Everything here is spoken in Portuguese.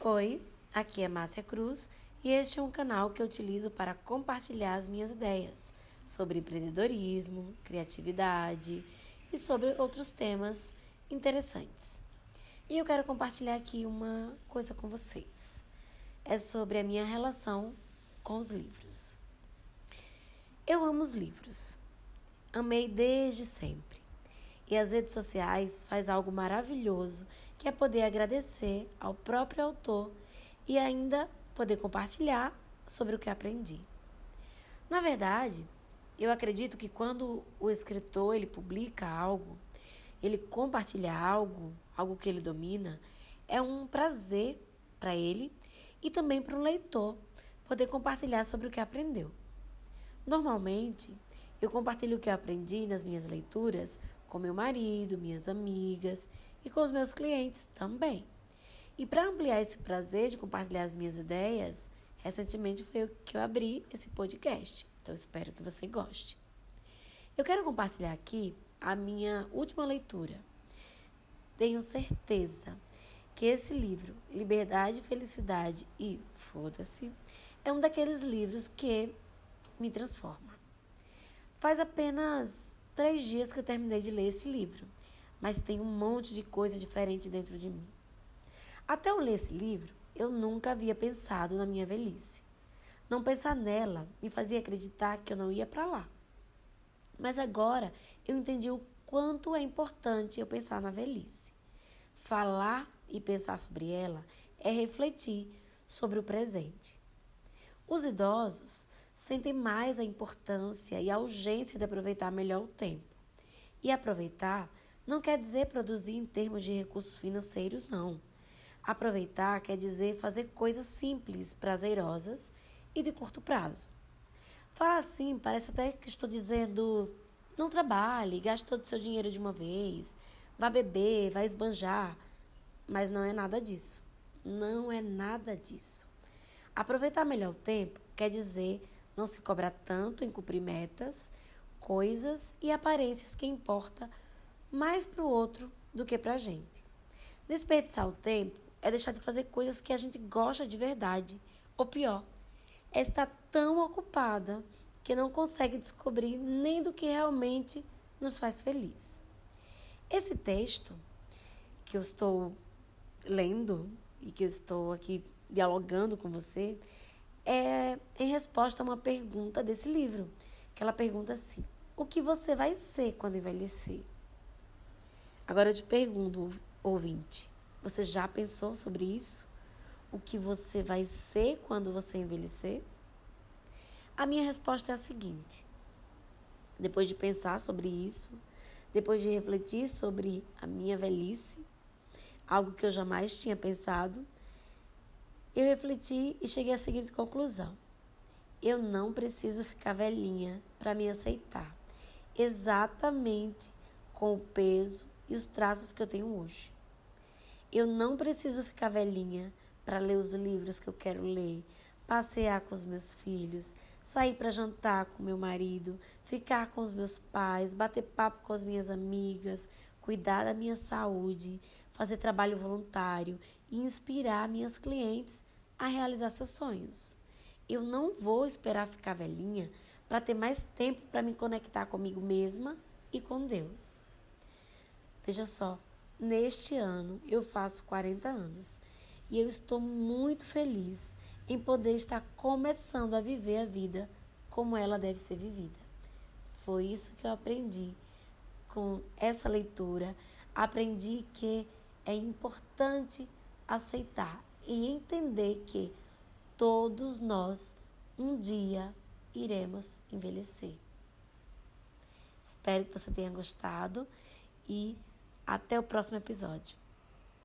Oi, aqui é Márcia Cruz e este é um canal que eu utilizo para compartilhar as minhas ideias sobre empreendedorismo, criatividade e sobre outros temas interessantes. E eu quero compartilhar aqui uma coisa com vocês. É sobre a minha relação com os livros. Eu amo os livros. Amei desde sempre. E as redes sociais faz algo maravilhoso, que é poder agradecer ao próprio autor e ainda poder compartilhar sobre o que aprendi. Na verdade, eu acredito que quando o escritor ele publica algo, ele compartilha algo, algo que ele domina, é um prazer para ele e também para o leitor poder compartilhar sobre o que aprendeu. Normalmente, eu compartilho o que aprendi nas minhas leituras com meu marido, minhas amigas e com os meus clientes também. E para ampliar esse prazer de compartilhar as minhas ideias, recentemente foi que eu abri esse podcast. Então espero que você goste. Eu quero compartilhar aqui a minha última leitura. Tenho certeza que esse livro, Liberdade, Felicidade e Foda-se, é um daqueles livros que me transforma. Faz apenas três dias que eu terminei de ler esse livro, mas tem um monte de coisa diferente dentro de mim. Até eu ler esse livro, eu nunca havia pensado na minha velhice. Não pensar nela me fazia acreditar que eu não ia para lá. Mas agora eu entendi o quanto é importante eu pensar na velhice. Falar e pensar sobre ela é refletir sobre o presente. Os idosos sentem mais a importância e a urgência de aproveitar melhor o tempo. E aproveitar não quer dizer produzir em termos de recursos financeiros, não. Aproveitar quer dizer fazer coisas simples, prazerosas e de curto prazo. Falar assim parece até que estou dizendo: não trabalhe, gaste todo o seu dinheiro de uma vez, vá beber, vá esbanjar. Mas não é nada disso. Não é nada disso. Aproveitar melhor o tempo quer dizer não se cobrar tanto em cumprir metas, coisas e aparências que importa mais para o outro do que para a gente. Desperdiçar o tempo é deixar de fazer coisas que a gente gosta de verdade. Ou pior, é estar tão ocupada que não consegue descobrir nem do que realmente nos faz feliz. Esse texto que eu estou lendo e que eu estou aqui dialogando com você é em resposta a uma pergunta desse livro, que ela pergunta assim: o que você vai ser quando envelhecer? Agora eu te pergunto, ouvinte, você já pensou sobre isso? O que você vai ser quando você envelhecer? A minha resposta é a seguinte: depois de pensar sobre isso, depois de refletir sobre a minha velhice, algo que eu jamais tinha pensado, eu refleti e cheguei à seguinte conclusão: eu não preciso ficar velhinha para me aceitar, exatamente com o peso e os traços que eu tenho hoje. Eu não preciso ficar velhinha para ler os livros que eu quero ler, passear com os meus filhos, sair para jantar com meu marido, ficar com os meus pais, bater papo com as minhas amigas, cuidar da minha saúde, fazer trabalho voluntário e inspirar minhas clientes a realizar seus sonhos. Eu não vou esperar ficar velhinha para ter mais tempo para me conectar comigo mesma e com Deus. Veja só, neste ano eu faço 40 anos e eu estou muito feliz em poder estar começando a viver a vida como ela deve ser vivida. Foi isso que eu aprendi com essa leitura. Aprendi que é importante aceitar e entender que todos nós um dia iremos envelhecer. Espero que você tenha gostado e até o próximo episódio.